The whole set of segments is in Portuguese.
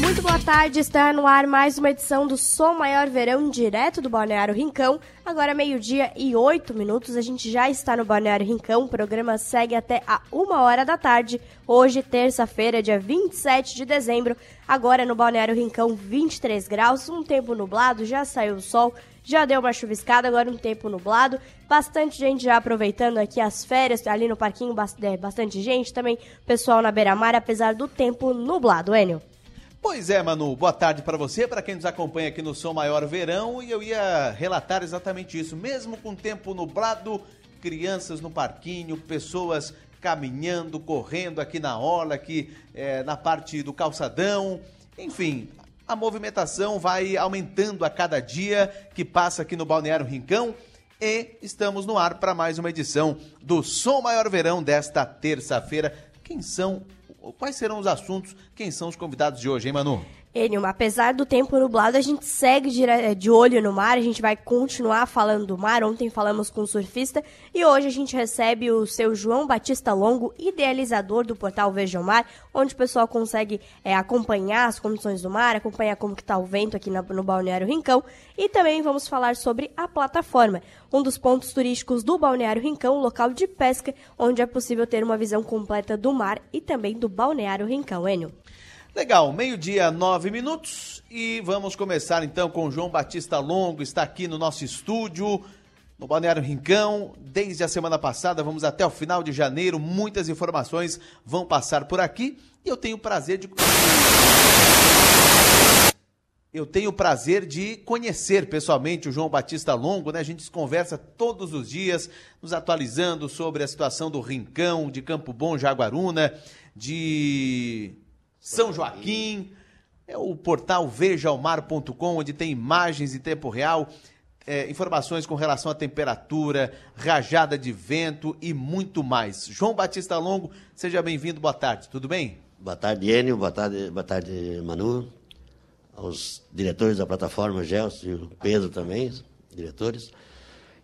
Muito boa tarde, está no ar mais uma edição do Som Maior Verão, direto do Balneário Rincão. Agora meio-dia e oito minutos, a gente já está no Balneário Rincão, o programa segue até a uma hora da tarde, hoje terça-feira, dia 27 de dezembro. Agora no Balneário Rincão, 23 graus, um tempo nublado, já saiu o sol, já deu uma chuviscada, agora um tempo nublado. Bastante gente já aproveitando aqui as férias, ali no parquinho, é, bastante gente, também pessoal na beira-mar, apesar do tempo nublado, Enio. Pois é, Manu, boa tarde para você, para quem nos acompanha aqui no Som Maior Verão, e eu ia relatar exatamente isso. Mesmo com tempo nublado, crianças no parquinho, pessoas caminhando, correndo aqui na orla, aqui é, na parte do calçadão, enfim, a movimentação vai aumentando a cada dia que passa aqui no Balneário Rincão e estamos no ar para mais uma edição do Som Maior Verão desta terça-feira. Quem são quais serão os assuntos? Quem são os convidados de hoje, hein, Manu? Enilma, apesar do tempo nublado, a gente segue de, de olho no mar, a gente vai continuar falando do mar. Ontem falamos com o surfista e hoje a gente recebe o seu João Batista Longo, idealizador do portal Vejam Mar, onde o pessoal consegue é, acompanhar as condições do mar, acompanhar como que está o vento aqui no, no Balneário Rincão. E também vamos falar sobre a plataforma, um dos pontos turísticos do Balneário Rincão, local de pesca, onde é possível ter uma visão completa do mar e também do Balneário Rincão, Enio. Legal, meio-dia, nove minutos e vamos começar então com João Batista Longo, está aqui no nosso estúdio, no Balneário Rincão, desde a semana passada, vamos até o final de janeiro, muitas informações vão passar por aqui e eu tenho o prazer de. Eu tenho o prazer de conhecer pessoalmente o João Batista Longo, né? A gente conversa todos os dias, nos atualizando sobre a situação do Rincão, de Campo Bom, Jaguaruna, de são Joaquim, é o portal vejaomar.com, onde tem imagens em tempo real, é, informações com relação à temperatura, rajada de vento e muito mais. João Batista Longo, seja bem-vindo, boa tarde, tudo bem? Boa tarde, Enio, boa tarde, boa tarde, Manu, aos diretores da plataforma, Gelson e o Pedro também, diretores.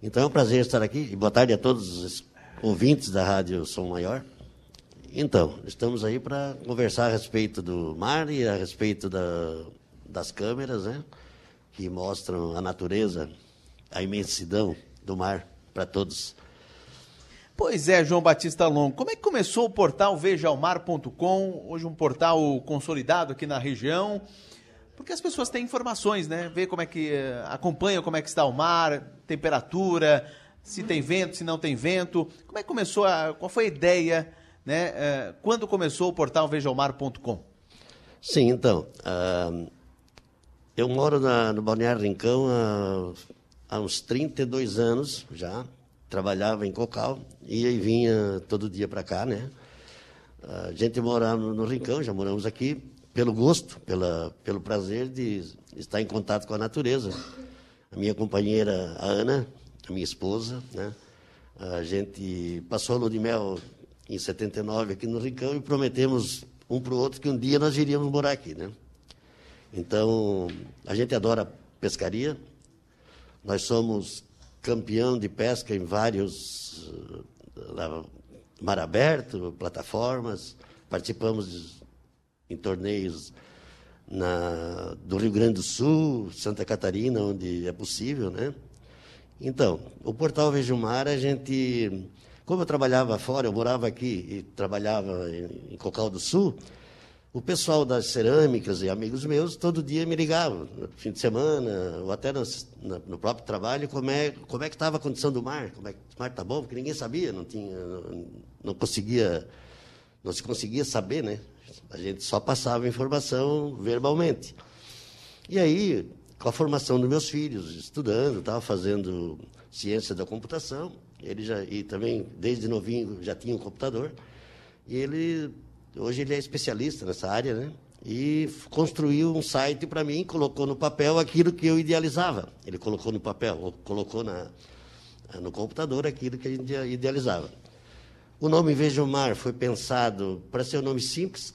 Então é um prazer estar aqui e boa tarde a todos os ouvintes da Rádio Som Maior. Então, estamos aí para conversar a respeito do mar e a respeito da, das câmeras, né? Que mostram a natureza, a imensidão do mar para todos. Pois é, João Batista Longo. Como é que começou o portal vejaomar.com? Hoje um portal consolidado aqui na região. Porque as pessoas têm informações, né? Vê como é que eh, acompanha como é que está o mar, temperatura, se tem vento, se não tem vento. Como é que começou a, qual foi a ideia né? É, quando começou o portal vejaomar.com? Sim, então. Uh, eu moro na, no Balneário Rincão há, há, uns 32 anos já. Trabalhava em Cocal e aí vinha todo dia para cá, né? A gente mora no, no Rincão, já moramos aqui pelo gosto, pela, pelo prazer de estar em contato com a natureza. A minha companheira, a Ana, a minha esposa, né? A gente passou a lua de mel em 79 aqui no Rincão e prometemos um para o outro que um dia nós iríamos morar aqui, né? Então, a gente adora pescaria. Nós somos campeão de pesca em vários uh, mar aberto, plataformas. Participamos em torneios na, do Rio Grande do Sul, Santa Catarina, onde é possível, né? Então, o Portal Vejo Mar, a gente como eu trabalhava fora, eu morava aqui e trabalhava em, Cocal do Sul, o pessoal das cerâmicas e amigos meus todo dia me ligavam, no fim de semana, ou até no, no próprio trabalho, como é, como é que estava a condição do mar, como é que o mar está bom, porque ninguém sabia, não tinha, não, não conseguia, não se conseguia saber, né? A gente só passava informação verbalmente. E aí, com a formação dos meus filhos, estudando, estava fazendo ciência da computação, ele já e também desde novinho já tinha um computador. E ele hoje ele é especialista nessa área, né? E construiu um site para mim, colocou no papel aquilo que eu idealizava. Ele colocou no papel, colocou na no computador aquilo que a gente idealizava. O nome Veja o Mar foi pensado para ser um nome simples,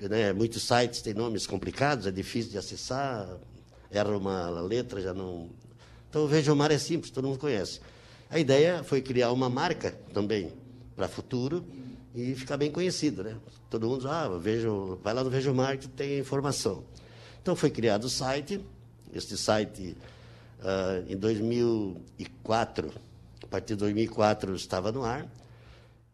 né? Muitos sites têm nomes complicados, é difícil de acessar, erra uma letra, já não. Então, Veja o Mar é simples, todo mundo conhece. A ideia foi criar uma marca também para futuro e ficar bem conhecido, né? Todo mundo, ah, vejo, vai lá no Vejo Mar que tem informação. Então foi criado o site, este site uh, em 2004, a partir de 2004 estava no ar,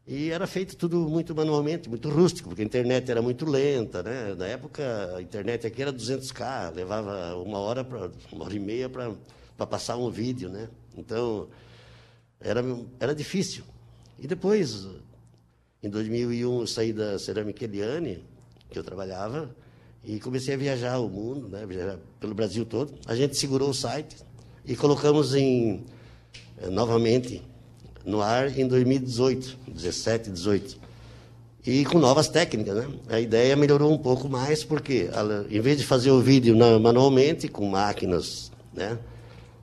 e era feito tudo muito manualmente, muito rústico, porque a internet era muito lenta, né? Na época a internet aqui era 200k, levava uma hora para uma hora e meia para passar um vídeo, né? Então era era difícil. E depois em 2001, eu saí da Cerâmica Eliane, que eu trabalhava, e comecei a viajar o mundo, né, viajar pelo Brasil todo. A gente segurou o site e colocamos em, eh, novamente no ar em 2018, 17, 18. E com novas técnicas, né? A ideia melhorou um pouco mais, porque em vez de fazer o vídeo manualmente, com máquinas né,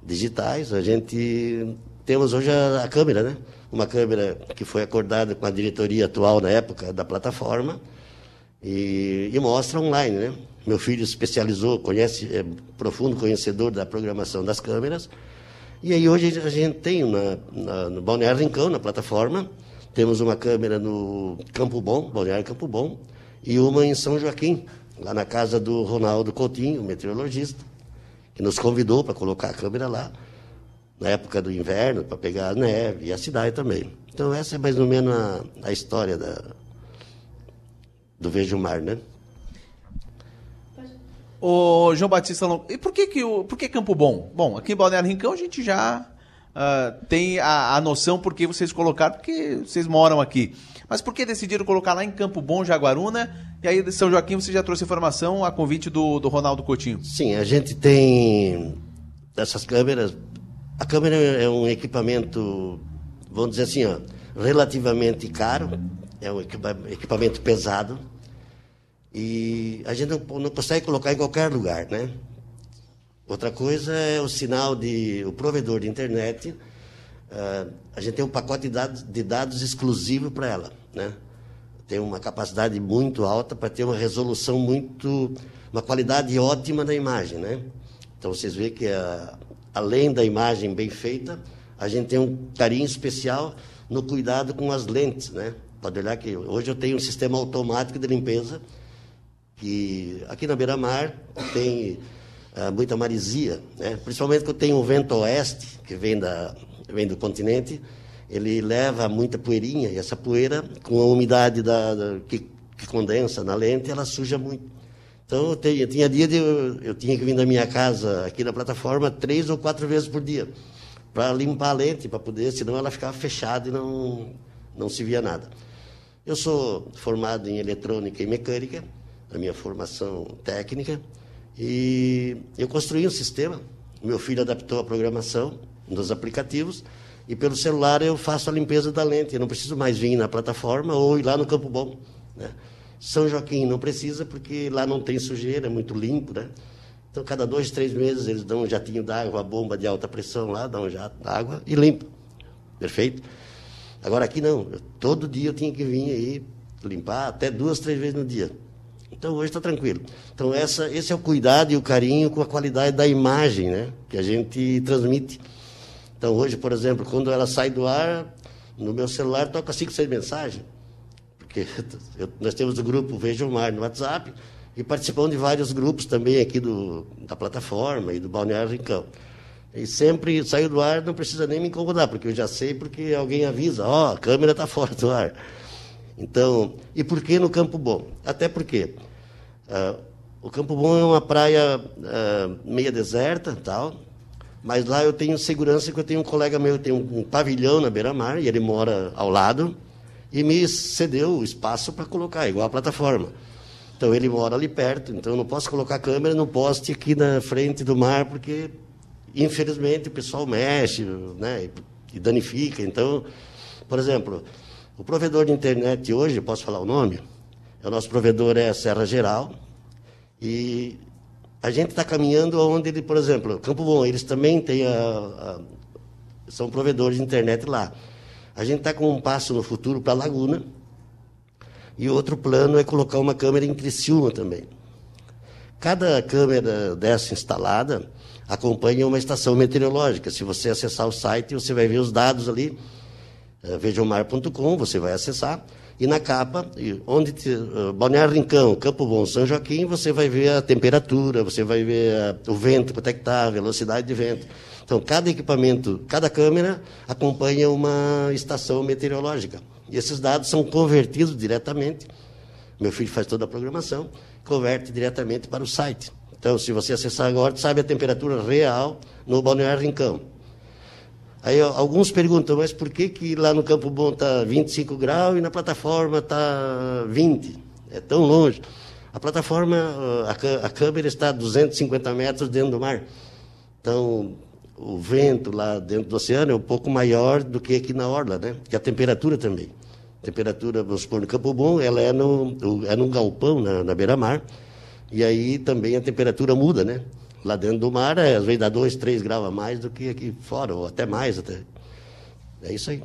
digitais, a gente temos hoje a, a câmera, né? uma câmera que foi acordada com a diretoria atual na época da plataforma e, e mostra online, né? Meu filho especializou, conhece, é profundo conhecedor da programação das câmeras. E aí hoje a gente tem na, na, no Balneário Rincão, na plataforma, temos uma câmera no Campo Bom, Balneário Campo Bom, e uma em São Joaquim, lá na casa do Ronaldo Coutinho, meteorologista, que nos convidou para colocar a câmera lá na época do inverno, para pegar a neve, e a cidade também. Então, essa é mais ou menos a, a história da, do Vejo Mar, né? Ô, João Batista Longo, e por que, que, o, por que Campo Bom? Bom, aqui em Balneário Rincão a gente já uh, tem a, a noção por que vocês colocaram, porque vocês moram aqui. Mas por que decidiram colocar lá em Campo Bom, Jaguaruna? E aí de São Joaquim você já trouxe informação a convite do, do Ronaldo Coutinho? Sim, a gente tem essas câmeras a câmera é um equipamento, vamos dizer assim, ó, relativamente caro, é um equipamento pesado e a gente não, não consegue colocar em qualquer lugar, né? Outra coisa é o sinal de o provedor de internet. Uh, a gente tem um pacote de dados, de dados exclusivo para ela, né? Tem uma capacidade muito alta para ter uma resolução muito, uma qualidade ótima da imagem, né? Então vocês veem que a, além da imagem bem feita, a gente tem um carinho especial no cuidado com as lentes, né? Pode olhar que hoje eu tenho um sistema automático de limpeza que aqui na beira-mar tem uh, muita marisia, né? Principalmente que eu tenho o vento oeste que vem da vem do continente, ele leva muita poeirinha e essa poeira com a umidade da, da que, que condensa na lente, ela suja muito. Então, eu, tinha, tinha dia de eu, eu, tinha que vir da minha casa aqui na plataforma três ou quatro vezes por dia para limpar a lente, para poder, senão ela ficava fechada e não, não se via nada. Eu sou formado em eletrônica e mecânica, a minha formação técnica, e eu construí um sistema. Meu filho adaptou a programação dos aplicativos e pelo celular eu faço a limpeza da lente. Eu não preciso mais vir na plataforma ou ir lá no Campo Bom. Né? São Joaquim não precisa, porque lá não tem sujeira, é muito limpo, né? Então, cada dois, três meses, eles dão um jatinho d'água, uma bomba de alta pressão lá, dão um jato d'água e limpa. Perfeito? Agora, aqui não. Todo dia eu tinha que vir aí limpar, até duas, três vezes no dia. Então, hoje está tranquilo. Então, essa, esse é o cuidado e o carinho com a qualidade da imagem né, que a gente transmite. Então, hoje, por exemplo, quando ela sai do ar, no meu celular toca cinco, seis mensagens porque eu, nós temos o grupo Veja o Mar no WhatsApp e participamos de vários grupos também aqui do, da plataforma e do Balneário Rincão. E sempre saiu do ar, não precisa nem me incomodar, porque eu já sei, porque alguém avisa, ó, oh, a câmera está fora do ar. Então, e por que no Campo Bom? Até porque uh, o Campo Bom é uma praia uh, meia deserta, tal, mas lá eu tenho segurança que eu tenho um colega meu, tem um, um pavilhão na beira-mar, e ele mora ao lado, e me cedeu o espaço para colocar, igual a plataforma. Então ele mora ali perto, então não posso colocar câmera no poste aqui na frente do mar, porque infelizmente o pessoal mexe né, e danifica. Então, por exemplo, o provedor de internet hoje, posso falar o nome? O nosso provedor é a Serra Geral. E a gente está caminhando onde ele, por exemplo, Campo Bom, eles também têm a, a, são provedores de internet lá. A gente está com um passo no futuro para Laguna. E outro plano é colocar uma câmera em Criciúma também. Cada câmera dessa instalada acompanha uma estação meteorológica. Se você acessar o site, você vai ver os dados ali, é, vejamar.com, você vai acessar, E na capa, onde te, uh, Balneário Rincão, Campo Bom, São Joaquim, você vai ver a temperatura, você vai ver a, o vento, quanto é que está, a velocidade de vento. Então, cada equipamento, cada câmera acompanha uma estação meteorológica. E esses dados são convertidos diretamente. Meu filho faz toda a programação, converte diretamente para o site. Então, se você acessar agora, sabe a temperatura real no Balneário Rincão. Aí alguns perguntam, mas por que, que lá no Campo Bom está 25 graus e na plataforma está 20? É tão longe. A plataforma, a, a câmera está a 250 metros dentro do mar. Então, o vento lá dentro do oceano é um pouco maior do que aqui na orla, né? Que a temperatura também. A temperatura, vamos supor, no Campo Bom, ela é, no, é num galpão na, na beira-mar, e aí também a temperatura muda, né? Lá dentro do mar, é, às vezes dá 2, 3 graus a mais do que aqui fora, ou até mais. Até. É isso aí.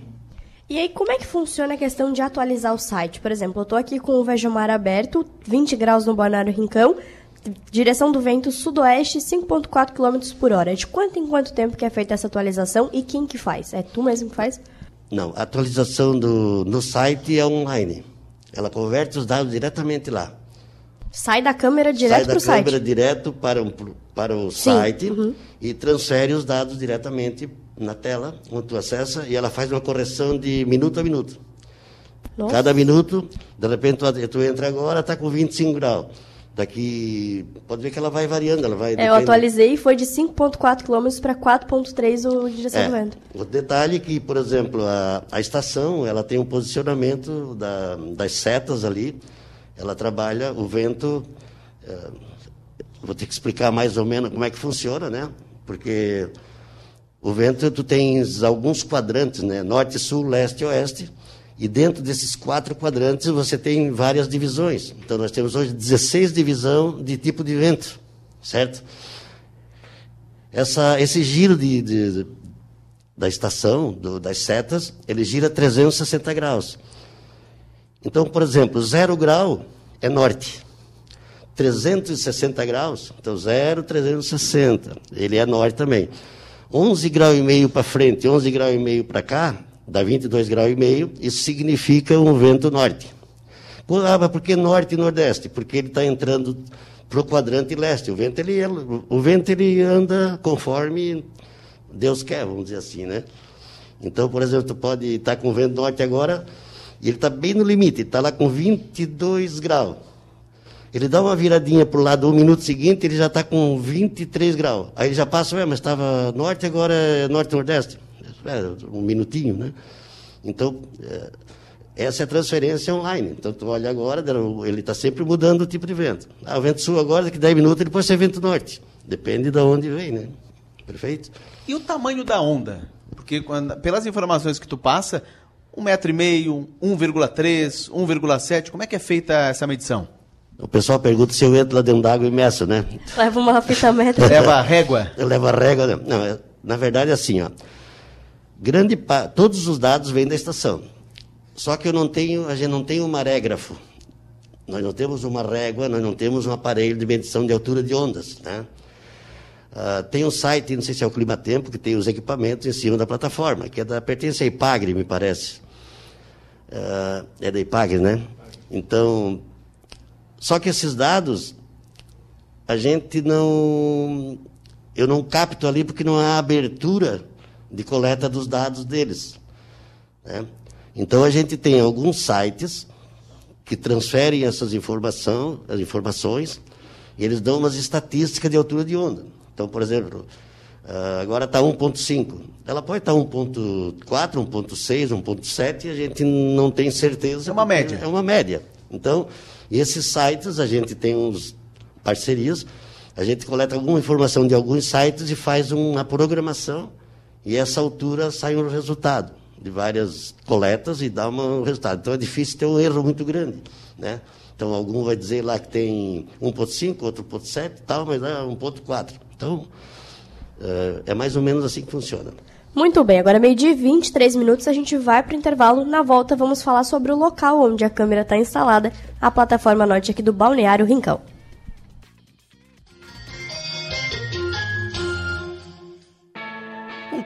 E aí, como é que funciona a questão de atualizar o site? Por exemplo, eu estou aqui com o Vejamar aberto, 20 graus no Balneário Rincão, direção do vento sudoeste, 5.4 km por hora. De quanto em quanto tempo que é feita essa atualização e quem que faz? É tu mesmo que faz? Não, a atualização do, no site é online. Ela converte os dados diretamente lá. Sai da câmera direto para o site? Sai da câmera direto para, um, para o Sim. site uhum. e transfere os dados diretamente na tela, onde tu acessa, e ela faz uma correção de minuto a minuto. Nossa. Cada minuto, de repente tu, tu entra agora, está com 25 graus. Daqui, pode ver que ela vai variando, ela vai... É, eu atualizei e foi de 5.4 km para 4.3 o direção é, do vento. O detalhe é que, por exemplo, a, a estação, ela tem um posicionamento da, das setas ali, ela trabalha o vento. É, vou ter que explicar mais ou menos como é que funciona, né? Porque o vento, tu tens alguns quadrantes, né? Norte, sul, leste e oeste. E dentro desses quatro quadrantes você tem várias divisões. Então nós temos hoje 16 divisões de tipo de vento, certo? Essa, esse giro de, de da estação, do, das setas, ele gira 360 graus. Então, por exemplo, zero grau é norte. 360 graus, então zero, 360. Ele é norte também. 11 graus e meio para frente, 11 graus e meio para cá, dá 22 graus e meio, isso significa um vento norte. Ah, por que norte e nordeste? Porque ele está entrando para o quadrante leste. O vento, ele, o vento ele anda conforme Deus quer, vamos dizer assim, né? Então, por exemplo, tu pode estar tá com vento norte agora, e ele está bem no limite, está lá com 22 graus. Ele dá uma viradinha para o lado, um minuto seguinte, ele já está com 23 graus. Aí ele já passa, mas estava norte, agora é norte-nordeste. É, um minutinho, né? Então, é, essa é a transferência online. Então, tu olha agora, ele está sempre mudando o tipo de vento. Ah, o vento sul agora, daqui 10 minutos, ele pode ser vento norte. Depende de onde vem, né? Perfeito? E o tamanho da onda? Porque, quando, pelas informações que tu passa, um metro e meio, 1,3, 1,7, como é que é feita essa medição? O pessoal pergunta se eu entro lá dentro d'água e meço, né? Leva uma fita métrica. Leva a régua? Eu levo a régua. Né? Não, é, na verdade é assim, ó. Grande. Todos os dados vêm da estação. Só que eu não tenho, a gente não tem um marégrafo. Nós não temos uma régua, nós não temos um aparelho de medição de altura de ondas, né? Uh, tem um site, não sei se é o Clima Tempo, que tem os equipamentos em cima da plataforma, que é da, pertence à IPAGRE, me parece. Uh, é da IPAGRE, né? Então, só que esses dados, a gente não. Eu não capto ali porque não há abertura de coleta dos dados deles. Né? Então, a gente tem alguns sites que transferem essas informação, as informações e eles dão umas estatísticas de altura de onda. Então, por exemplo, uh, agora está 1.5. Ela pode estar tá 1.4, 1.6, 1.7, e a gente não tem certeza. É uma média. É uma média. Então, esses sites, a gente tem uns parcerias, a gente coleta alguma informação de alguns sites e faz uma programação, e essa altura sai um resultado de várias coletas e dá um resultado. Então é difícil ter um erro muito grande, né? Então algum vai dizer lá que tem 1.5, outro 1.7 tal, mas é 1.4. Então, é, é mais ou menos assim que funciona. Muito bem, agora meio-dia e 23 minutos, a gente vai para o intervalo. Na volta, vamos falar sobre o local onde a câmera está instalada, a plataforma norte aqui do Balneário Rincão.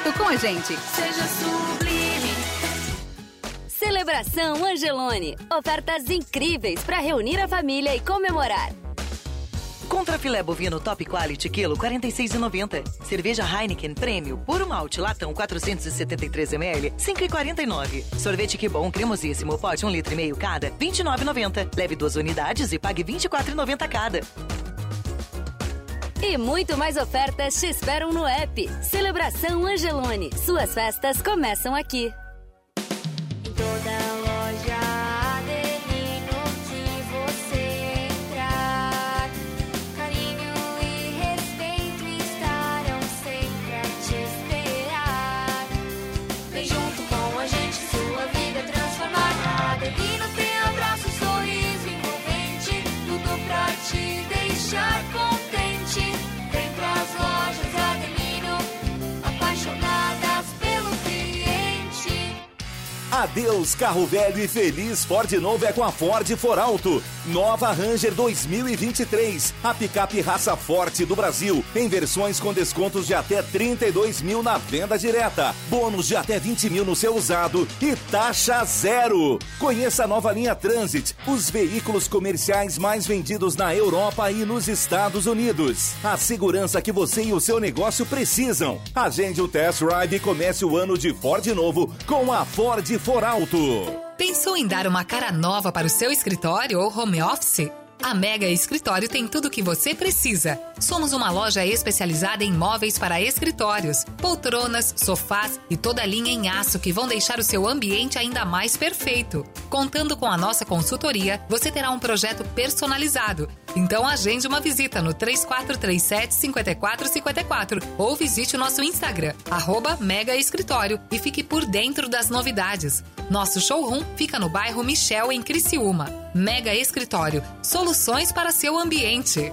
com a gente. Seja sublime. Celebração Angelone. Ofertas incríveis para reunir a família e comemorar. Contra filé bovino top quality quilo 46,90. Cerveja Heineken Prêmio puro malte latão 473 ml 5,49. Sorvete que bom cremosíssimo pote 1 litro e meio cada 29,90. Leve duas unidades e pague 24,90 cada. E muito mais ofertas te esperam no app. Celebração Angelone. Suas festas começam aqui. Adeus, carro velho e feliz Ford novo é com a Ford For Alto. Nova Ranger 2023. A picape raça forte do Brasil. Em versões com descontos de até 32 mil na venda direta. Bônus de até 20 mil no seu usado. E taxa zero. Conheça a nova linha Transit. Os veículos comerciais mais vendidos na Europa e nos Estados Unidos. A segurança que você e o seu negócio precisam. Agende o test drive e comece o ano de Ford novo com a Ford For Alto. Pensou em dar uma cara nova para o seu escritório ou home office? A Mega Escritório tem tudo o que você precisa. Somos uma loja especializada em móveis para escritórios, poltronas, sofás e toda linha em aço que vão deixar o seu ambiente ainda mais perfeito. Contando com a nossa consultoria, você terá um projeto personalizado. Então agende uma visita no 3437 5454 ou visite o nosso Instagram, arroba Mega Escritório e fique por dentro das novidades. Nosso showroom fica no bairro Michel, em Criciúma. Mega Escritório, soluções para seu ambiente.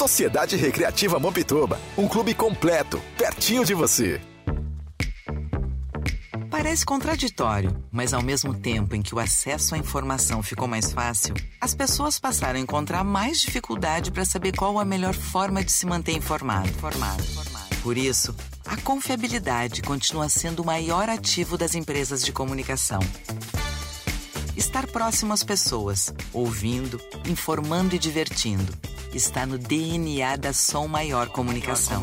Sociedade Recreativa Mampituba, um clube completo, pertinho de você. Parece contraditório, mas ao mesmo tempo em que o acesso à informação ficou mais fácil, as pessoas passaram a encontrar mais dificuldade para saber qual a melhor forma de se manter informado. Informado. Por isso, a confiabilidade continua sendo o maior ativo das empresas de comunicação. Estar próximo às pessoas, ouvindo, informando e divertindo, está no DNA da Som Maior Comunicação.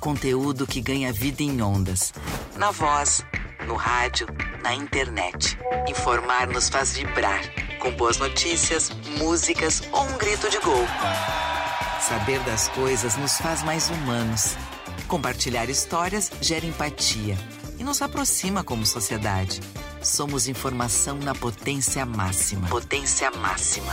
Conteúdo que ganha vida em ondas. Na voz, no rádio, na internet. Informar nos faz vibrar, com boas notícias, músicas ou um grito de gol. Saber das coisas nos faz mais humanos. Compartilhar histórias gera empatia e nos aproxima como sociedade. Somos informação na potência máxima. Potência máxima.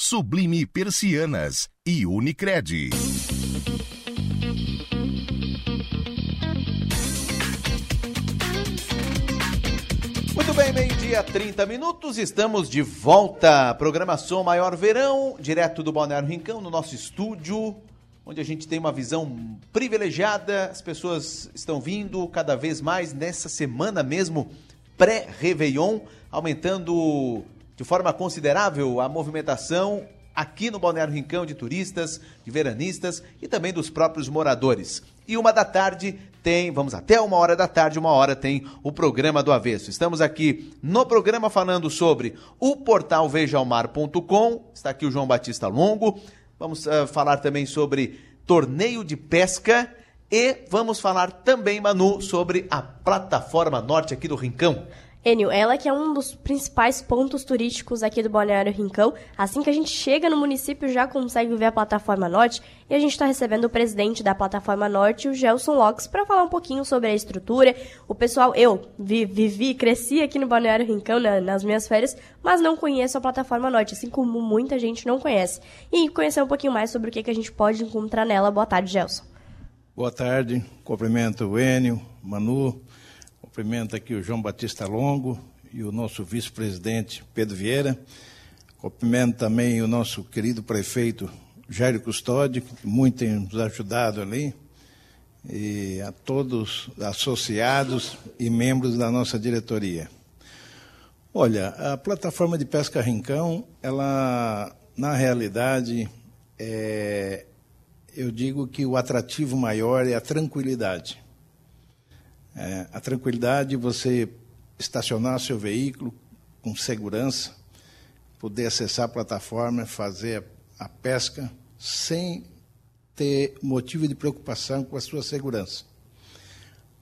Sublime Persianas e Unicred. Muito bem, meio-dia, 30 minutos, estamos de volta. Programação Maior Verão, direto do Balneário Rincão, no nosso estúdio, onde a gente tem uma visão privilegiada. As pessoas estão vindo cada vez mais nessa semana mesmo, pré-Réveillon, aumentando de forma considerável a movimentação aqui no Balneário Rincão de turistas, de veranistas e também dos próprios moradores. E uma da tarde tem, vamos até uma hora da tarde, uma hora tem o programa do Avesso. Estamos aqui no programa falando sobre o portal vejaomar.com. Está aqui o João Batista Longo. Vamos uh, falar também sobre torneio de pesca e vamos falar também, Manu, sobre a plataforma norte aqui do Rincão. Enio, ela que é um dos principais pontos turísticos aqui do Balneário Rincão. Assim que a gente chega no município, já consegue ver a Plataforma Norte. E a gente está recebendo o presidente da Plataforma Norte, o Gelson Locks, para falar um pouquinho sobre a estrutura. O pessoal, eu vi, vivi, cresci aqui no Balneário Rincão né, nas minhas férias, mas não conheço a Plataforma Norte, assim como muita gente não conhece. E conhecer um pouquinho mais sobre o que, que a gente pode encontrar nela. Boa tarde, Gelson. Boa tarde, cumprimento o Enio, Manu, Cumprimento aqui o João Batista Longo e o nosso vice-presidente Pedro Vieira. Cumprimento também o nosso querido prefeito Jairo Custódio, que muito tem nos ajudado ali, e a todos associados e membros da nossa diretoria. Olha, a plataforma de pesca Rincão, ela, na realidade, é, eu digo que o atrativo maior é a tranquilidade. É, a tranquilidade de você estacionar seu veículo com segurança, poder acessar a plataforma, fazer a pesca sem ter motivo de preocupação com a sua segurança.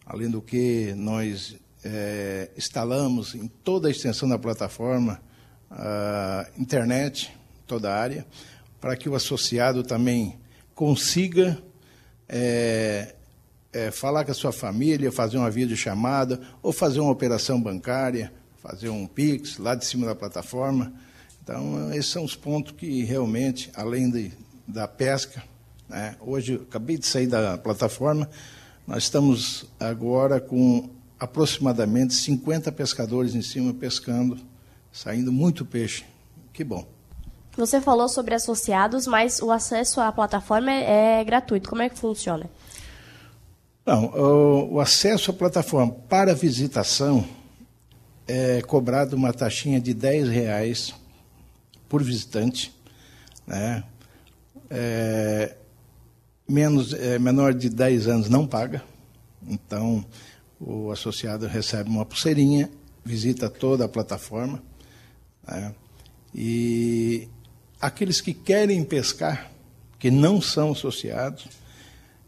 Além do que, nós é, instalamos em toda a extensão da plataforma a internet, toda a área, para que o associado também consiga é, é, falar com a sua família, fazer uma videochamada, ou fazer uma operação bancária, fazer um Pix lá de cima da plataforma. Então, esses são os pontos que realmente, além de da pesca. Né? Hoje, acabei de sair da plataforma, nós estamos agora com aproximadamente 50 pescadores em cima pescando, saindo muito peixe. Que bom. Você falou sobre associados, mas o acesso à plataforma é, é gratuito. Como é que funciona? Não, o, o acesso à plataforma para visitação é cobrado uma taxinha de 10 reais por visitante, né? É, menos, é, menor de 10 anos não paga, então o associado recebe uma pulseirinha, visita toda a plataforma, né? e aqueles que querem pescar, que não são associados,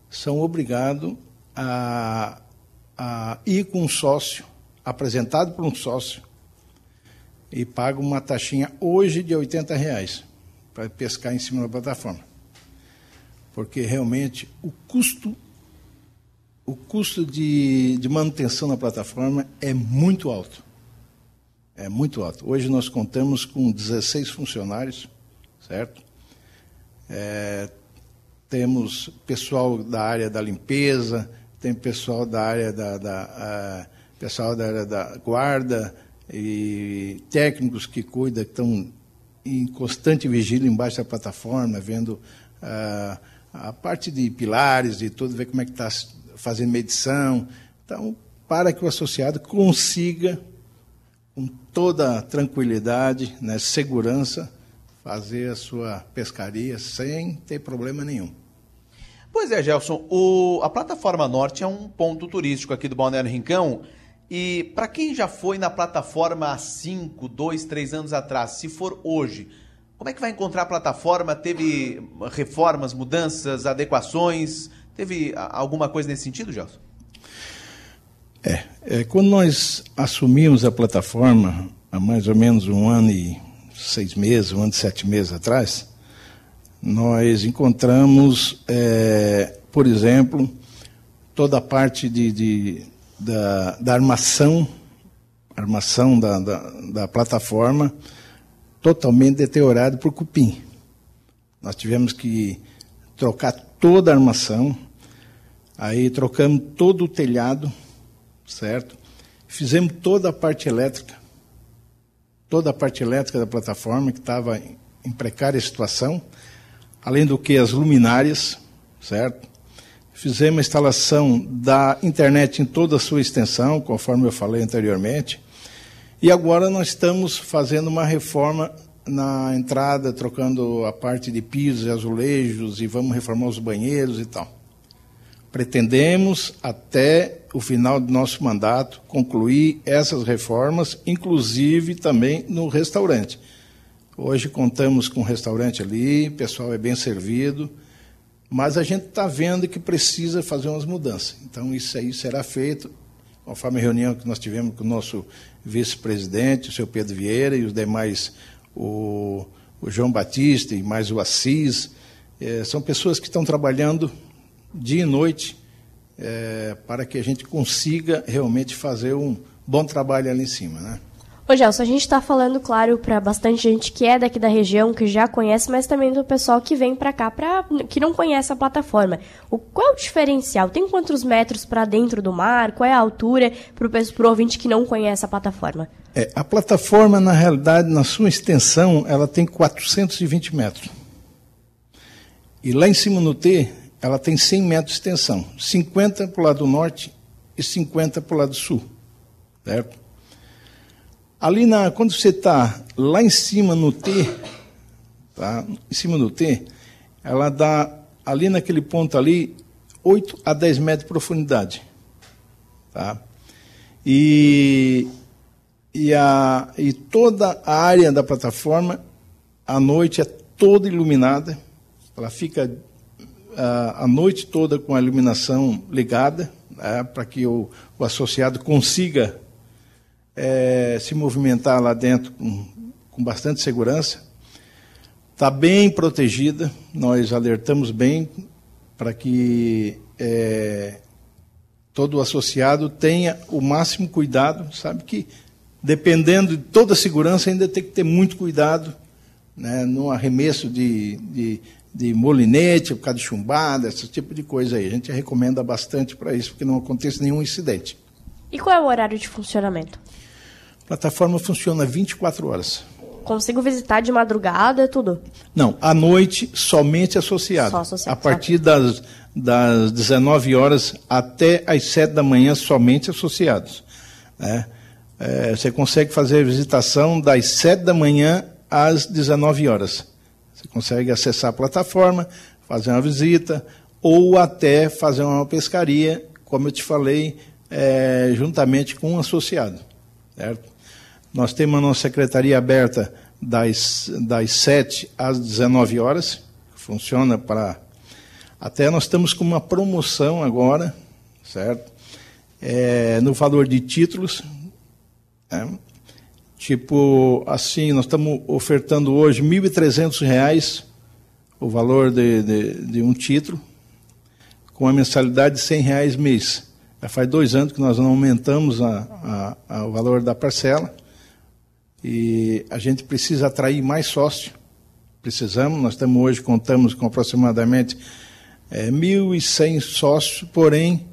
são obrigados a, ir com um sócio, apresentado por um sócio, e pagam uma taxinha hoje de 80 reais para pescar em cima da plataforma. Porque realmente o custo o custo de, de manutenção na plataforma é muito alto. É muito alto. Hoje nós contamos com 16 funcionários, certo? É, temos pessoal da área da limpeza, tem pessoal da área da, da pessoal da área da guarda e técnicos que cuidam, que estão em constante vigília embaixo da plataforma, vendo ah, a parte de pilares e tudo, ver como é que está fazendo medição. Então, para que o associado consiga, com toda tranquilidade, né, segurança, fazer a sua pescaria sem ter problema nenhum. Pois é, Gelson, o, a plataforma Norte é um ponto turístico aqui do Balneário Rincão. E para quem já foi na plataforma há 5, 2, 3 anos atrás, se for hoje, como é que vai encontrar a plataforma? Teve reformas, mudanças, adequações? Teve alguma coisa nesse sentido, Gelson? É, é, quando nós assumimos a plataforma há mais ou menos um ano e seis meses, um ano e sete meses atrás, nós encontramos, é, por exemplo, toda a parte de, de da, da, armação, armação da, da, da plataforma totalmente deteriorada por cupim. Nós tivemos que trocar toda a armação, aí trocamos todo o telhado, certo? Fizemos toda a parte elétrica, toda a parte elétrica da plataforma que estava em precária situação, além do que as luminárias, certo? Fizemos a instalação da internet em toda a sua extensão, conforme eu falei anteriormente. E agora nós estamos fazendo uma reforma na entrada, trocando a parte de pisos e azulejos, e vamos reformar os banheiros e tal. Pretendemos, até o final do nosso mandato, concluir essas reformas, inclusive também no restaurante. Hoje contamos com um restaurante ali, o pessoal é bem servido, mas a gente está vendo que precisa fazer umas mudanças. Então, isso aí será feito, conforme a reunião que nós tivemos com o nosso vice-presidente, o senhor Pedro Vieira, e os demais, o, o João Batista e mais o Assis. É, são pessoas que estão trabalhando dia e noite é, para que a gente consiga realmente fazer um bom trabalho ali em cima. Né? Ô Gelson, a gente está falando, claro, para bastante gente que é daqui da região, que já conhece, mas também do pessoal que vem para cá, pra, que não conhece a plataforma. O, qual é o diferencial? Tem quantos metros para dentro do mar? Qual é a altura para o ouvinte que não conhece a plataforma? É, a plataforma, na realidade, na sua extensão, ela tem 420 metros. E lá em cima no T, ela tem 100 metros de extensão. 50 para o lado norte e 50 para o lado sul. Certo? Ali na, quando você está lá em cima no T, tá? Em cima do T, ela dá ali naquele ponto ali 8 a 10 metros de profundidade, tá? E e, a, e toda a área da plataforma à noite é toda iluminada, ela fica a, a noite toda com a iluminação ligada, né, para que o, o associado consiga é, se movimentar lá dentro com, com bastante segurança. Está bem protegida, nós alertamos bem para que é, todo associado tenha o máximo cuidado, sabe que dependendo de toda a segurança ainda tem que ter muito cuidado né, no arremesso de, de, de molinete, por causa de chumbada, esse tipo de coisa aí. A gente recomenda bastante para isso, porque não aconteça nenhum incidente. E qual é o horário de funcionamento? A plataforma funciona 24 horas. Consigo visitar de madrugada, tudo? Não, à noite somente associado. Só associado, A partir das, das 19 horas até as 7 da manhã somente associados. né? É, você consegue fazer a visitação das 7 da manhã às 19 horas. Você consegue acessar a plataforma, fazer uma visita ou até fazer uma pescaria, como eu te falei, é, juntamente com um associado. Certo? Nós temos a nossa secretaria aberta das, das 7 às 19 horas, funciona para. Até nós estamos com uma promoção agora, certo? É, no valor de títulos. né? Tipo, assim, nós estamos ofertando hoje R$ 1.300 o valor de, de, de um título, com a mensalidade de 100 reais mês. Já faz dois anos que nós não aumentamos a, a, a, o valor da parcela e a gente precisa atrair mais sócio. Precisamos, nós estamos hoje, contamos com aproximadamente é, 1.100 sócios, porém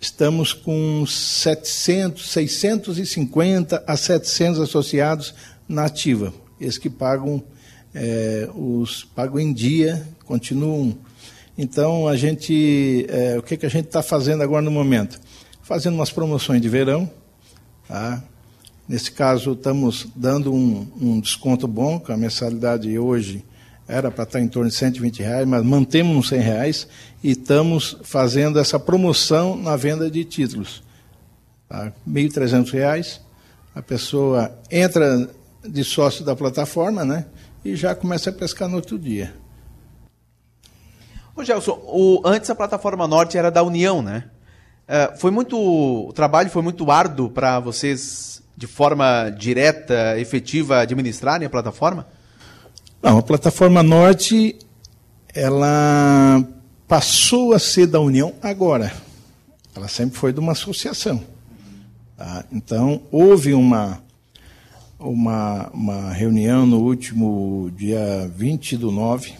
estamos com 700, 650 a 700 associados na ativa. Esses que pagam, é, os pagam em dia, continuam. Então, a gente, é, o que, que a gente está fazendo agora no momento? Fazendo umas promoções de verão. Tá? Nesse caso, estamos dando um, um desconto bom, que a mensalidade hoje era para estar em torno de 120 reais, mas mantemos uns 100 reais e estamos fazendo essa promoção na venda de títulos. Tá? 1.300 reais, a pessoa entra de sócio da plataforma né, e já começa a pescar no outro dia. Ô Gelson, o, antes a plataforma norte era da União, né? É, foi muito. O trabalho foi muito árduo para vocês, de forma direta, efetiva, administrarem a plataforma? Não, a plataforma norte ela passou a ser da União agora. Ela sempre foi de uma associação. Tá? Então, houve uma, uma, uma reunião no último dia 20 do 9,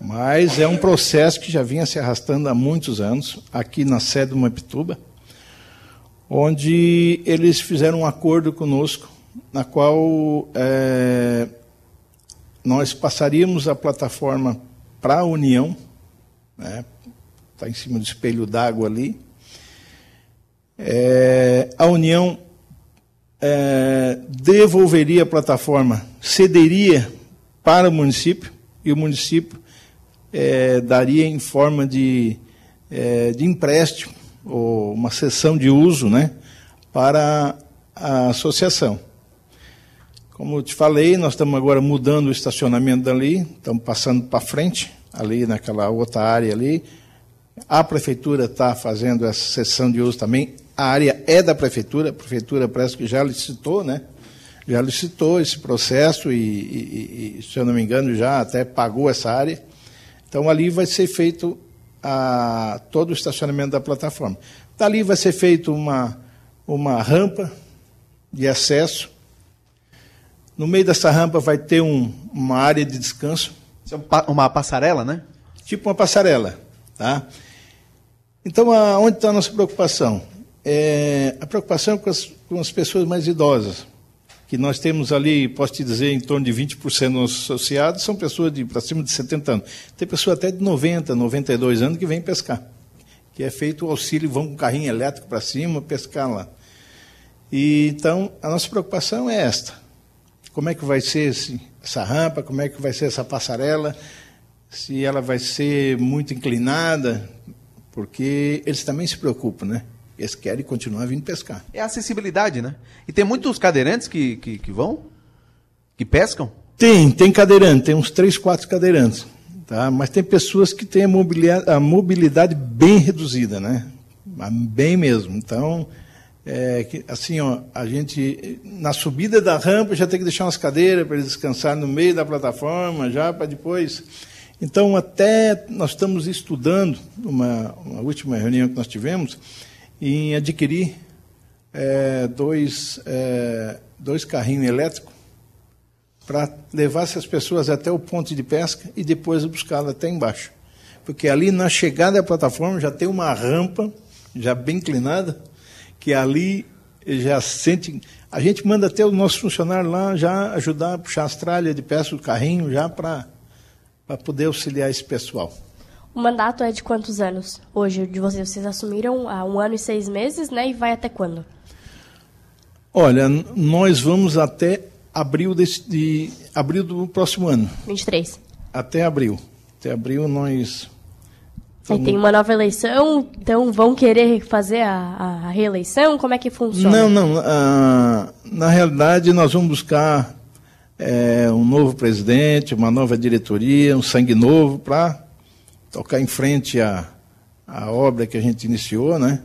mas é um processo que já vinha se arrastando há muitos anos, aqui na sede do Mapituba, onde eles fizeram um acordo conosco, na qual é, nós passaríamos a plataforma para a União, né? Está em cima do espelho d'água ali. É, a União é, devolveria a plataforma, cederia para o município e o município é, daria em forma de, é, de empréstimo ou uma sessão de uso, né, para a associação. Como eu te falei, nós estamos agora mudando o estacionamento dali, estamos passando para frente, ali naquela outra área ali. A prefeitura está fazendo essa sessão de uso também. A área é da prefeitura, a prefeitura parece que já licitou, né? Já licitou esse processo e, e, e se eu não me engano, já até pagou essa área. Então, ali vai ser feito a, todo o estacionamento da plataforma. Dali vai ser feito uma, uma rampa de acesso. No meio dessa rampa vai ter um, uma área de descanso. É um uma passarela, né? Tipo uma passarela. Tá? Então, a, onde está a nossa preocupação? É, a preocupação é com as, com as pessoas mais idosas. Que nós temos ali, posso te dizer, em torno de 20% dos nossos associados são pessoas de para cima de 70 anos. Tem pessoa até de 90, 92 anos que vem pescar. Que é feito o auxílio, vão com carrinho elétrico para cima pescar lá. E, então, a nossa preocupação é esta. Como é que vai ser esse, essa rampa, como é que vai ser essa passarela, se ela vai ser muito inclinada, porque eles também se preocupam, né? Eles querem continuar vindo pescar. É a acessibilidade, né? E tem muitos cadeirantes que, que, que vão? Que pescam? Tem, tem cadeirante, tem uns três, quatro cadeirantes. Tá? Mas tem pessoas que têm a mobilidade, a mobilidade bem reduzida, né? Bem mesmo. Então, é, que, assim, ó, a gente, na subida da rampa, já tem que deixar umas cadeiras para eles descansarem no meio da plataforma, já para depois. Então, até nós estamos estudando, uma, uma última reunião que nós tivemos, em adquirir é, dois, é, dois carrinhos elétricos para levar essas pessoas até o ponto de pesca e depois buscá-las até embaixo. Porque ali na chegada da plataforma já tem uma rampa, já bem inclinada, que ali já sente. A gente manda até o nosso funcionário lá já ajudar a puxar as tralhas de pesca do carrinho, já para poder auxiliar esse pessoal. O mandato é de quantos anos? Hoje, de vocês, vocês assumiram há um ano e seis meses, né? E vai até quando? Olha, nós vamos até abril, desse, de, abril do próximo ano. 23. Até abril. Até abril nós. Aí tem uma nova eleição, então vão querer fazer a, a reeleição? Como é que funciona? Não, não. ah, na realidade, nós vamos buscar eh, um novo presidente, uma nova diretoria, um sangue novo para tocar em frente à, à obra que a gente iniciou, né?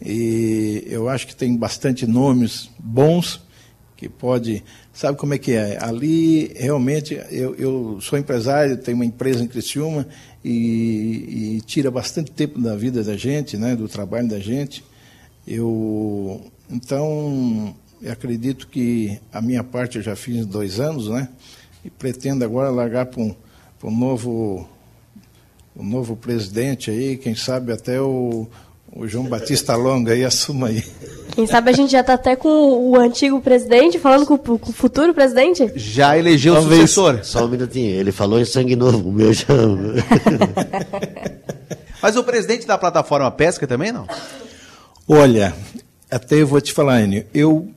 E eu acho que tem bastante nomes bons que pode. Sabe como é que é? Ali, realmente, eu, eu sou empresário, tenho uma empresa em Criciúma e, e tira bastante tempo da vida da gente, né, do trabalho da gente. Eu, então, eu acredito que a minha parte eu já fiz dois anos, né? E pretendo agora largar para um, para um novo, um novo presidente aí, quem sabe até o, o João Batista Longa aí assuma aí. Quem sabe a gente já está até com o antigo presidente, falando com, o- com o futuro presidente? Já elegeu o Talvez. sucessor. Só um minutinho. Ele falou em sangue novo, o meu já. Mas o presidente da plataforma Pesca também não? Olha, até eu vou te falar, Enio, eu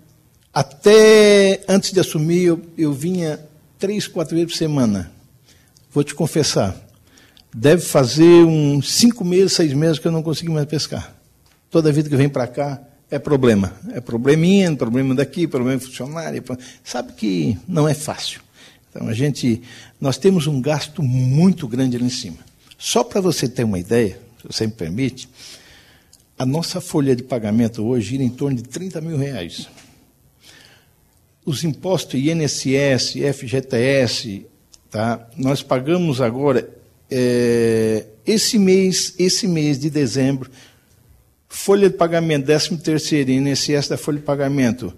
até antes de assumir eu, eu vinha três, quatro vezes por semana. Vou te confessar, deve fazer uns cinco meses, seis meses que eu não consigo mais pescar. Toda vida que venho para cá é problema, é probleminha, problema daqui, problema funcionário, sabe que não é fácil. Então a gente, nós temos um gasto muito grande ali em cima. Só para você ter uma ideia, se você me permite, a nossa folha de pagamento hoje gira em torno de 30 mil reais. Os impostos INSS, FGTS, tá? nós pagamos agora, é, esse mês, esse mês de dezembro, folha de pagamento, 13 terceiro, INSS da folha de pagamento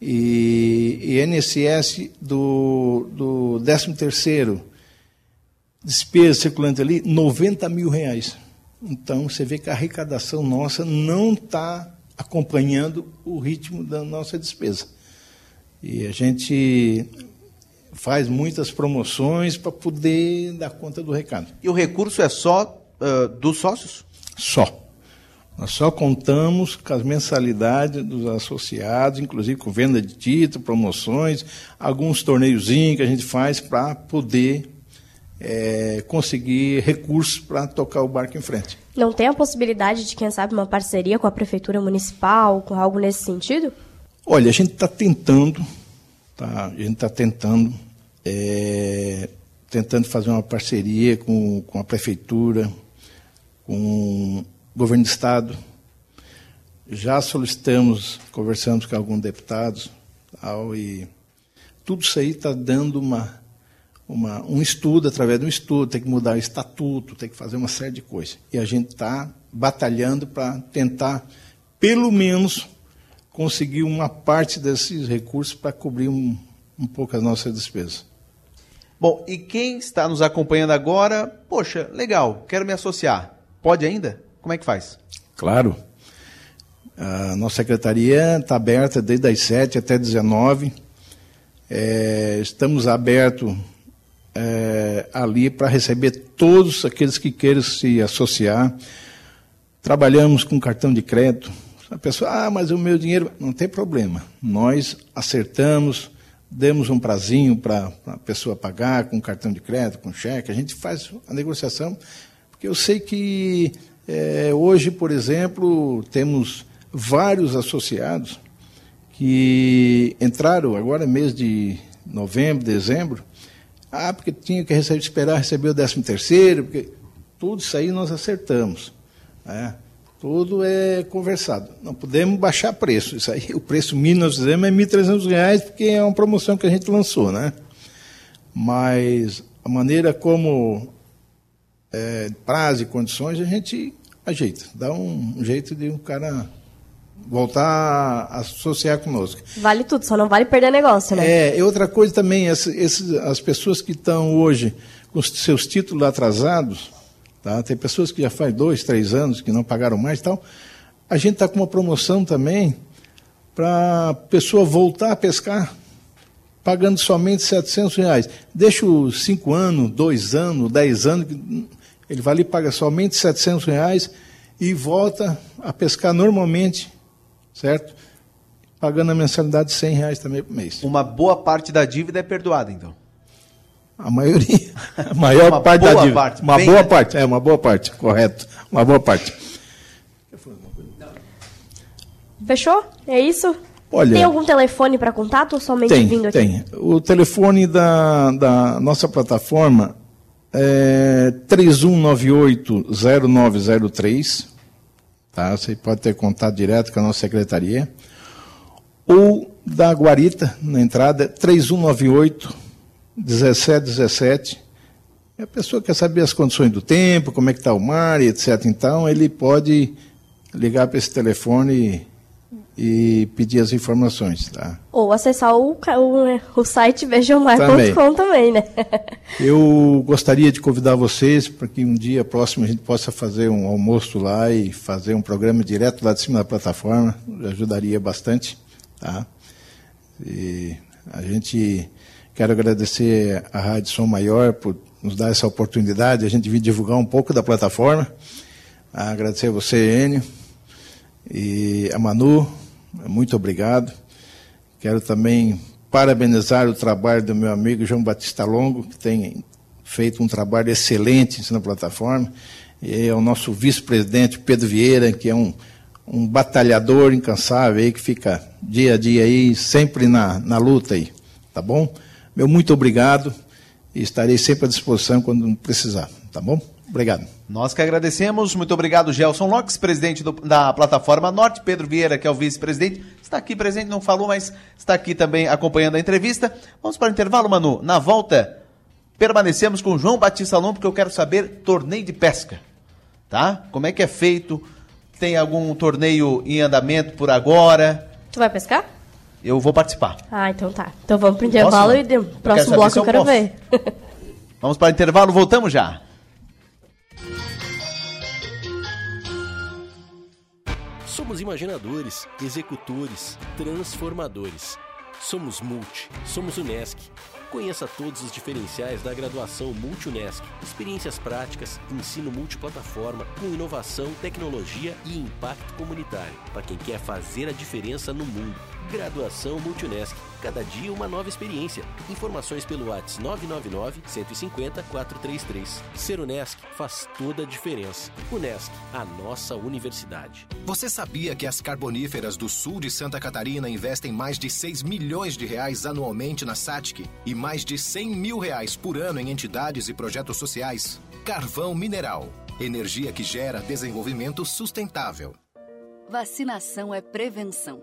e INSS do, do 13 terceiro, despesa circulante ali, 90 mil reais. Então, você vê que a arrecadação nossa não está acompanhando o ritmo da nossa despesa. E a gente faz muitas promoções para poder dar conta do recado. E o recurso é só ah, dos sócios? Só. Nós só contamos com as mensalidades dos associados, inclusive com venda de título, promoções, alguns torneiozinhos que a gente faz para poder eh, conseguir recursos para tocar o barco em frente. Não tem a possibilidade de, quem sabe, uma parceria com a prefeitura municipal, com algo nesse sentido? Olha, a gente está tentando, tá? a gente está tentando, é, tentando fazer uma parceria com, com a prefeitura, com o governo do estado. Já solicitamos, conversamos com alguns deputados, tal, e tudo isso aí está dando uma, uma, um estudo, através de um estudo, tem que mudar o estatuto, tem que fazer uma série de coisas. E a gente está batalhando para tentar, pelo menos, conseguir uma parte desses recursos para cobrir um, um pouco as nossas despesas. Bom, e quem está nos acompanhando agora, poxa, legal, quero me associar. Pode ainda? Como é que faz? Claro. A nossa secretaria está aberta desde as 7 até 19. É, estamos abertos é, ali para receber todos aqueles que queiram se associar. Trabalhamos com cartão de crédito. A pessoa, ah, mas o meu dinheiro. Não tem problema. Nós acertamos, demos um prazinho para a pessoa pagar com cartão de crédito, com cheque. A gente faz a negociação, porque eu sei que é, hoje, por exemplo, temos vários associados que entraram agora mês de novembro, dezembro, ah, porque tinha que receber, esperar receber o 13 terceiro, porque tudo isso aí nós acertamos. Né? Tudo é conversado. Não podemos baixar preço. Isso aí, o preço mínimo nós fizemos é R$ 1.300, porque é uma promoção que a gente lançou, né? Mas a maneira como é, prazo e condições, a gente ajeita. Dá um, um jeito de o cara voltar a associar conosco. Vale tudo, só não vale perder negócio, né? É, e outra coisa também, esse- esse- as pessoas que estão hoje com os seus títulos atrasados, tá? tem pessoas que já faz dois, três anos que não pagaram mais e tal, a gente está com uma promoção também para a pessoa voltar a pescar, pagando somente 700 reais. Deixa os cinco anos, dois anos, dez anos, que ele vai ali paga somente 700 reais e volta a pescar normalmente, certo? Pagando a mensalidade de 100 reais também por mês. Uma boa parte da dívida é perdoada, então. A maioria. A maior uma parte boa da dívida. Parte, uma boa parte, é, uma boa parte, correto. Uma boa parte. Fechou? É isso? Olha, tem algum telefone para contato ou somente tem, vindo aqui? Tem. O telefone da, da nossa plataforma é 3198-0903. Tá? Você pode ter contato direto com a nossa secretaria. Ou da Guarita, na entrada, 3198 17, 17. A pessoa quer saber as condições do tempo, como é que está o mar, etc. Então, ele pode ligar para esse telefone e, e pedir as informações, tá? Ou acessar o, o, o site vejamar.com também. também, né? Eu gostaria de convidar vocês para que um dia próximo a gente possa fazer um almoço lá e fazer um programa direto lá de cima da plataforma. Ajudaria bastante, tá? E a gente quero agradecer à Rádio Som Maior por nos dar essa oportunidade, a gente vir divulgar um pouco da plataforma. Agradecer a você, Enio, e a Manu, muito obrigado. Quero também parabenizar o trabalho do meu amigo João Batista Longo, que tem feito um trabalho excelente na plataforma, e é o nosso vice-presidente Pedro Vieira, que é um, um batalhador incansável aí, que fica dia a dia aí, sempre na, na luta aí, tá bom? Meu muito obrigado e estarei sempre à disposição quando precisar, tá bom? Obrigado. Nós que agradecemos. Muito obrigado, Gelson Lopes, presidente do- da plataforma Norte. Pedro Vieira, que é o vice-presidente, está aqui presente, não falou, mas está aqui também acompanhando a entrevista. Vamos para o intervalo, Manu. Na volta, permanecemos com o João Batista Lom, porque eu quero saber torneio de pesca. Tá? Como é que é feito? Tem algum torneio em andamento por agora? Tu vai pescar? Eu vou participar. Ah, então tá. Então vamos pro intervalo Posso? e Eu próximo bloco eu quero posso. ver. Vamos para o intervalo, voltamos já. Somos imaginadores, executores, transformadores. Somos Multi, somos Unesc. Conheça todos os diferenciais da graduação Multi-Unesc. Experiências práticas, ensino multiplataforma, com inovação, tecnologia e impacto comunitário. Para quem quer fazer a diferença no mundo. Graduação Multi-Unesc. Cada dia uma nova experiência. Informações pelo WhatsApp 999 150 433. Ser Unesc faz toda a diferença. Unesc, a nossa universidade. Você sabia que as carboníferas do sul de Santa Catarina investem mais de 6 milhões de reais anualmente na SATIC e mais de 100 mil reais por ano em entidades e projetos sociais? Carvão Mineral. Energia que gera desenvolvimento sustentável. Vacinação é prevenção.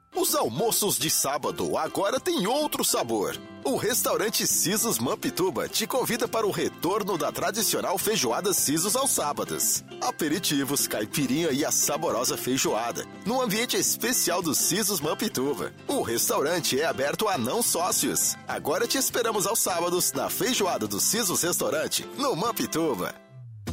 Os almoços de sábado agora têm outro sabor. O restaurante Sisos Mampituba te convida para o retorno da tradicional feijoada Sisos aos sábados. Aperitivos, caipirinha e a saborosa feijoada, num ambiente especial do Sisos Mampituba. O restaurante é aberto a não sócios. Agora te esperamos aos sábados na feijoada do Sisos Restaurante, no Mampituba.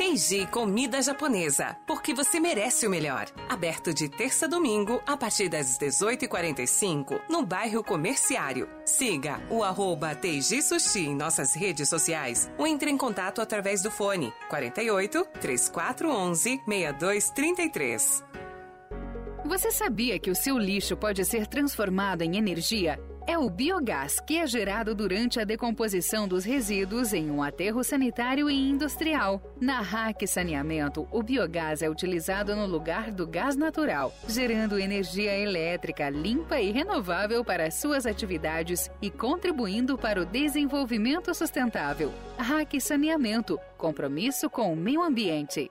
Teiji Comida Japonesa, porque você merece o melhor. Aberto de terça a domingo, a partir das 18h45, no bairro Comerciário. Siga o arroba Teiji Sushi em nossas redes sociais ou entre em contato através do fone 48 3411 6233. Você sabia que o seu lixo pode ser transformado em energia? É o biogás, que é gerado durante a decomposição dos resíduos em um aterro sanitário e industrial. Na RAC Saneamento, o biogás é utilizado no lugar do gás natural, gerando energia elétrica limpa e renovável para suas atividades e contribuindo para o desenvolvimento sustentável. RAC Saneamento compromisso com o meio ambiente.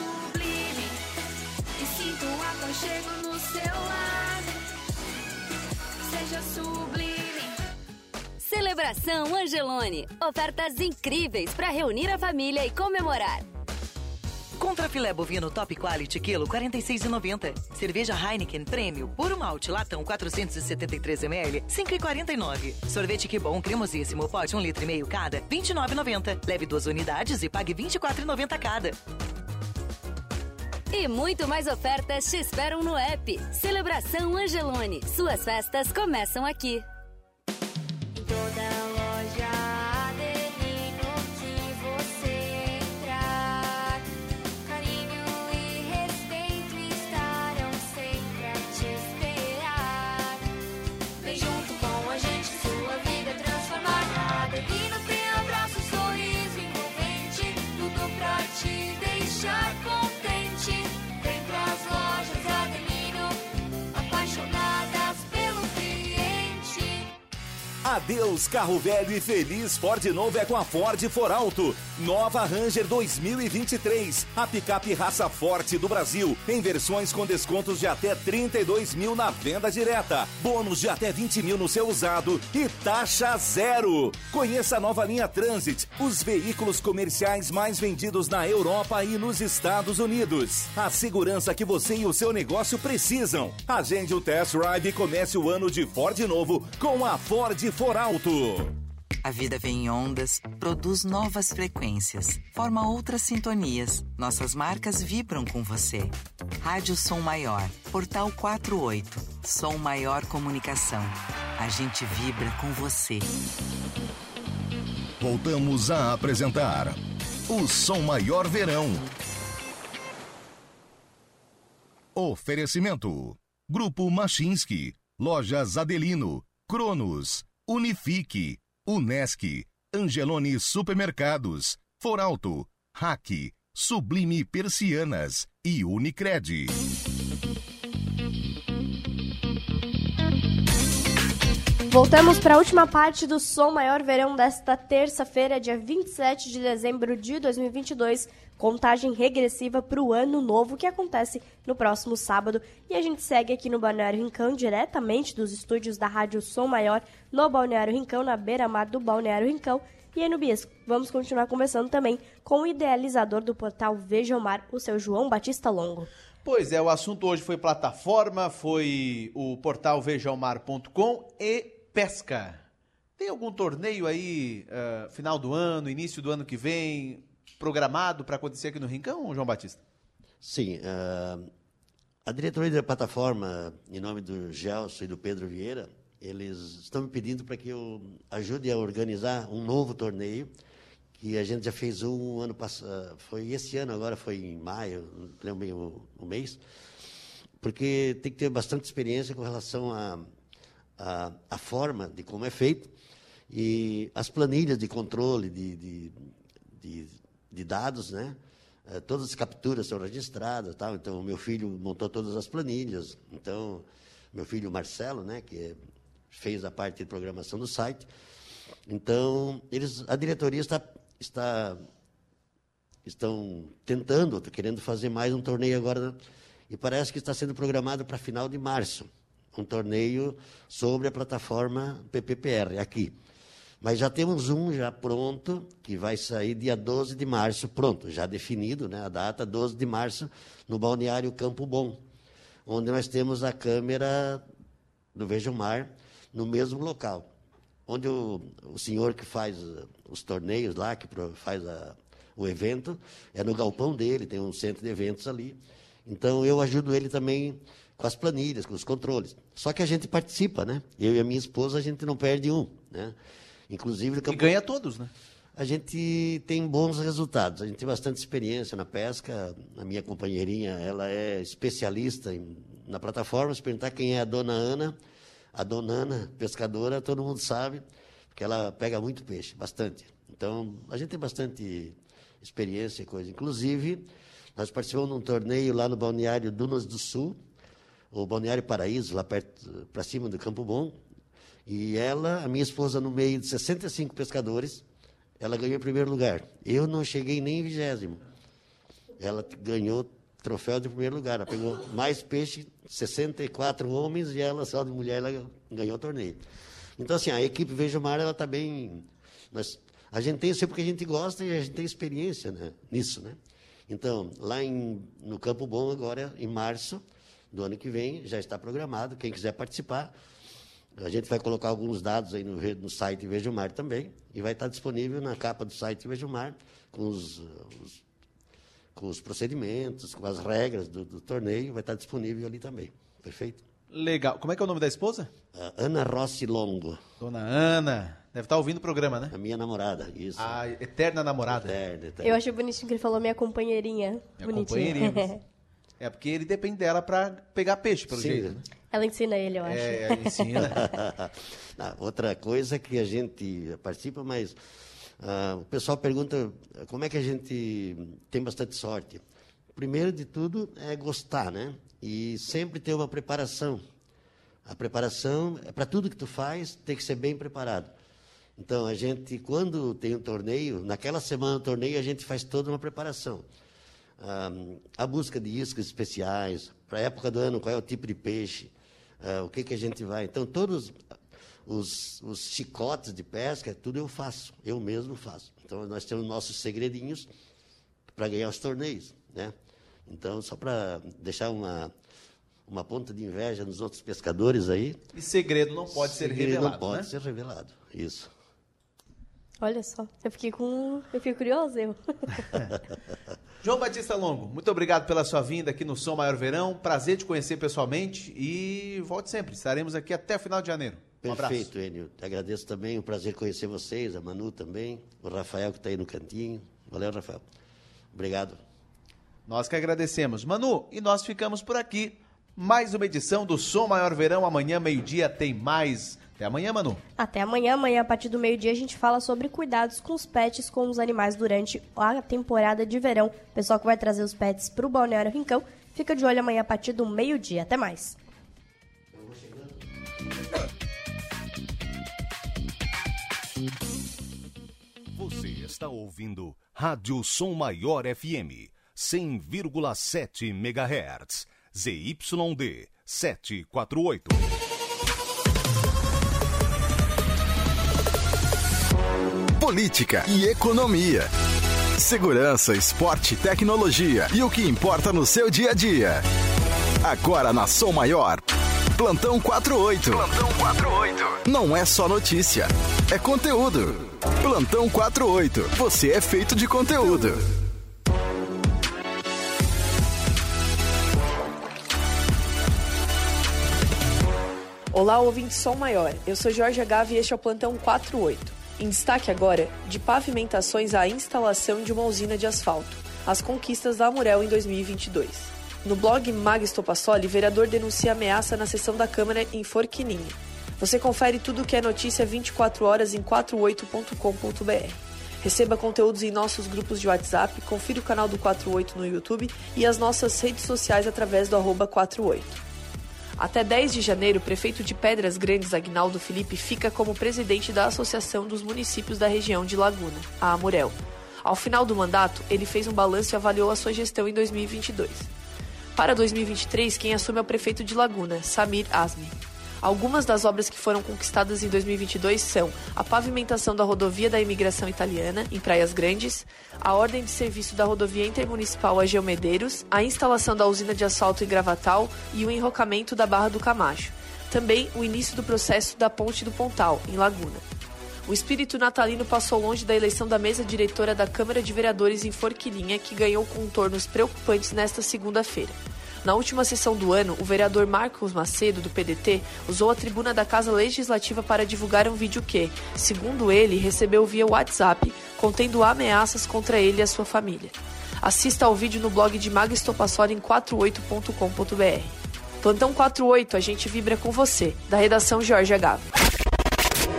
Celebração Angelone. Ofertas incríveis para reunir a família e comemorar. Contra filé bovino top quality quilo 46,90. Cerveja Heineken Prêmio puro malte latão 473 ml 5,49. Sorvete que bom cremosíssimo pote 1 litro e meio cada 29,90. Leve duas unidades e pague 24,90 cada. E muito mais ofertas te esperam no app. Celebração Angelone. Suas festas começam aqui. Toda loja Adeus carro velho e feliz Ford novo é com a Ford For Alto. Nova Ranger 2023. A picape raça forte do Brasil. Em versões com descontos de até 32 mil na venda direta. Bônus de até 20 mil no seu usado e taxa zero. Conheça a nova linha Transit. Os veículos comerciais mais vendidos na Europa e nos Estados Unidos. A segurança que você e o seu negócio precisam. Agende o test drive e comece o ano de Ford novo com a Ford For Alto. A vida vem em ondas, produz novas frequências, forma outras sintonias. Nossas marcas vibram com você. Rádio Som Maior, Portal 48, Som Maior Comunicação. A gente vibra com você. Voltamos a apresentar o Som Maior Verão. Oferecimento: Grupo Machinski, Lojas Adelino, Cronos, Unifique, Unesc, Angelone Supermercados, Foralto, Hack, Sublime Persianas e Unicred. Voltamos para a última parte do Som Maior Verão desta terça-feira, dia 27 de dezembro de 2022. Contagem regressiva para o ano novo que acontece no próximo sábado. E a gente segue aqui no Balneário Rincão, diretamente dos estúdios da Rádio Som Maior, no Balneário Rincão, na beira-mar do Balneário Rincão. E aí, no Bias, vamos continuar conversando também com o idealizador do portal Veja o Mar, o seu João Batista Longo. Pois é, o assunto hoje foi plataforma, foi o portal vejaomar.com e pesca. Tem algum torneio aí, uh, final do ano, início do ano que vem, programado para acontecer aqui no Rincão, João Batista? Sim. Uh, a diretoria da plataforma, em nome do Gelson e do Pedro Vieira, eles estão me pedindo para que eu ajude a organizar um novo torneio, que a gente já fez um ano passado, foi esse ano, agora foi em maio, não lembro bem o, o mês, porque tem que ter bastante experiência com relação a, a, a, forma de como é feito e as planilhas de controle de, de, de, de dados, né? É, todas as capturas são registradas, tal. Então, meu filho montou todas as planilhas. Então, meu filho Marcelo, né, que fez a parte de programação do site. Então, eles, a diretoria está, está estão tentando, querendo fazer mais um torneio agora e parece que está sendo programado para final de março, um torneio sobre a plataforma PPPR aqui. Mas já temos um já pronto, que vai sair dia 12 de março, pronto, já definido, né, a data 12 de março, no balneário Campo Bom, onde nós temos a câmera do Veja Mar no mesmo local. Onde o, o senhor que faz os torneios lá, que faz a, o evento, é no galpão dele, tem um centro de eventos ali. Então eu ajudo ele também com as planilhas, com os controles. Só que a gente participa, né? Eu e a minha esposa, a gente não perde um, né? Inclusive... E ganha todos, né? A gente tem bons resultados, a gente tem bastante experiência na pesca. A minha companheirinha, ela é especialista em, na plataforma. Se perguntar quem é a dona Ana, a dona Ana, pescadora, todo mundo sabe, porque ela pega muito peixe, bastante. Então, a gente tem bastante experiência e coisa. Inclusive, nós participamos de um torneio lá no balneário Dunas do Sul, o Balneário Paraíso, lá perto, para cima do Campo Bom. E ela, a minha esposa, no meio de 65 pescadores, ela ganhou em primeiro lugar. Eu não cheguei nem em vigésimo. Ela ganhou troféu de primeiro lugar. Ela pegou mais peixe, 64 homens, e ela, só de mulher, ela ganhou o torneio. Então, assim, a equipe Veja Mar, ela está bem... Nós, a gente tem isso porque a gente gosta e a gente tem experiência né, nisso, né? Então, lá em, no Campo Bom, agora, em março do ano que vem, já está programado. Quem quiser participar, a gente vai colocar alguns dados aí no, no site Veja Mar também, e vai estar disponível na capa do site Veja Mar, com os, os, com os procedimentos, com as regras do, do, torneio, vai estar disponível ali também. Perfeito? Legal. Como é que é o nome da esposa? Uh, Ana Rossi Longo. Dona Ana. Deve estar ouvindo o programa, né? A minha namorada, isso. A eterna namorada. Eterna, eterna. Eu achei bonitinho que ele falou minha companheirinha. Minha Bonitinha. companheirinha. é porque ele depende dela para pegar peixe, pelo Sim. jeito. Né? Ela ensina ele, eu acho. É, ela ensina. Não, outra coisa que a gente participa, mas ah, o pessoal pergunta como é que a gente tem bastante sorte. Primeiro de tudo é gostar, né? E sempre ter uma preparação. A preparação, é para tudo que tu faz, tem que ser bem preparado. Então, a gente, quando tem um torneio, naquela semana do torneio, a gente faz toda uma preparação. A busca de iscas especiais, para a época do ano, qual é o tipo de peixe, ah, o que, que a gente vai. Então, todos os, os chicotes de pesca, tudo eu faço, eu mesmo faço. Então, nós temos nossos segredinhos para ganhar os torneios. Né? Então, só para deixar uma, uma ponta de inveja nos outros pescadores aí. E segredo não pode segredo ser revelado, não pode né? ser revelado, isso. Olha só, eu fiquei com. Eu fiquei curioso, eu. João Batista Longo, muito obrigado pela sua vinda aqui no Som Maior Verão. Prazer te conhecer pessoalmente e volte sempre. Estaremos aqui até o final de janeiro. Um Perfeito, Enio. Te agradeço também, um prazer conhecer vocês, a Manu também, o Rafael que está aí no cantinho. Valeu, Rafael. Obrigado. Nós que agradecemos. Manu, e nós ficamos por aqui. Mais uma edição do Som Maior Verão. Amanhã, meio-dia, tem mais. Até amanhã, Manu. Até amanhã. Amanhã, a partir do meio-dia, a gente fala sobre cuidados com os pets, com os animais durante a temporada de verão. O pessoal que vai trazer os pets para o Balneário Rincão, fica de olho amanhã a partir do meio-dia. Até mais. Você está ouvindo Rádio Som Maior FM 100,7 MHz. ZYD 748. Política e economia. Segurança, esporte, tecnologia e o que importa no seu dia a dia. Agora na Som Maior. Plantão 48. Plantão 48. Não é só notícia, é conteúdo. Plantão 48. Você é feito de conteúdo. Olá, ouvinte Som Maior. Eu sou Jorge Gavi e este é o Plantão 48. Em destaque agora, de pavimentações à instalação de uma usina de asfalto. As conquistas da Amurel em 2022. No blog Mag Estopassoli, vereador denuncia ameaça na sessão da Câmara em Forquininha. Você confere tudo o que é notícia 24 horas em 48.com.br. Receba conteúdos em nossos grupos de WhatsApp, confira o canal do 48 no YouTube e as nossas redes sociais através do arroba 48. Até 10 de janeiro, o prefeito de Pedras Grandes, Agnaldo Felipe, fica como presidente da Associação dos Municípios da região de Laguna, a Amurel. Ao final do mandato, ele fez um balanço e avaliou a sua gestão em 2022. Para 2023, quem assume é o prefeito de Laguna, Samir Asmi. Algumas das obras que foram conquistadas em 2022 são a pavimentação da rodovia da imigração italiana, em Praias Grandes, a ordem de serviço da rodovia intermunicipal a Geomedeiros, a instalação da usina de asfalto em Gravatal e o enrocamento da Barra do Camacho. Também o início do processo da Ponte do Pontal, em Laguna. O espírito natalino passou longe da eleição da mesa diretora da Câmara de Vereadores em Forquilinha, que ganhou contornos preocupantes nesta segunda-feira. Na última sessão do ano, o vereador Marcos Macedo, do PDT, usou a tribuna da Casa Legislativa para divulgar um vídeo que, segundo ele, recebeu via WhatsApp, contendo ameaças contra ele e a sua família. Assista ao vídeo no blog de Maga em 48.com.br. Plantão 48, a gente vibra com você, da redação Jorge Agave.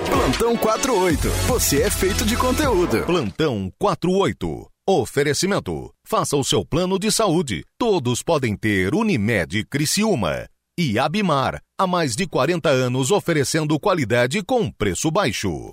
Plantão 48. Você é feito de conteúdo. Plantão 48. Oferecimento. Faça o seu plano de saúde. Todos podem ter Unimed Criciúma. E Abimar, há mais de 40 anos oferecendo qualidade com preço baixo.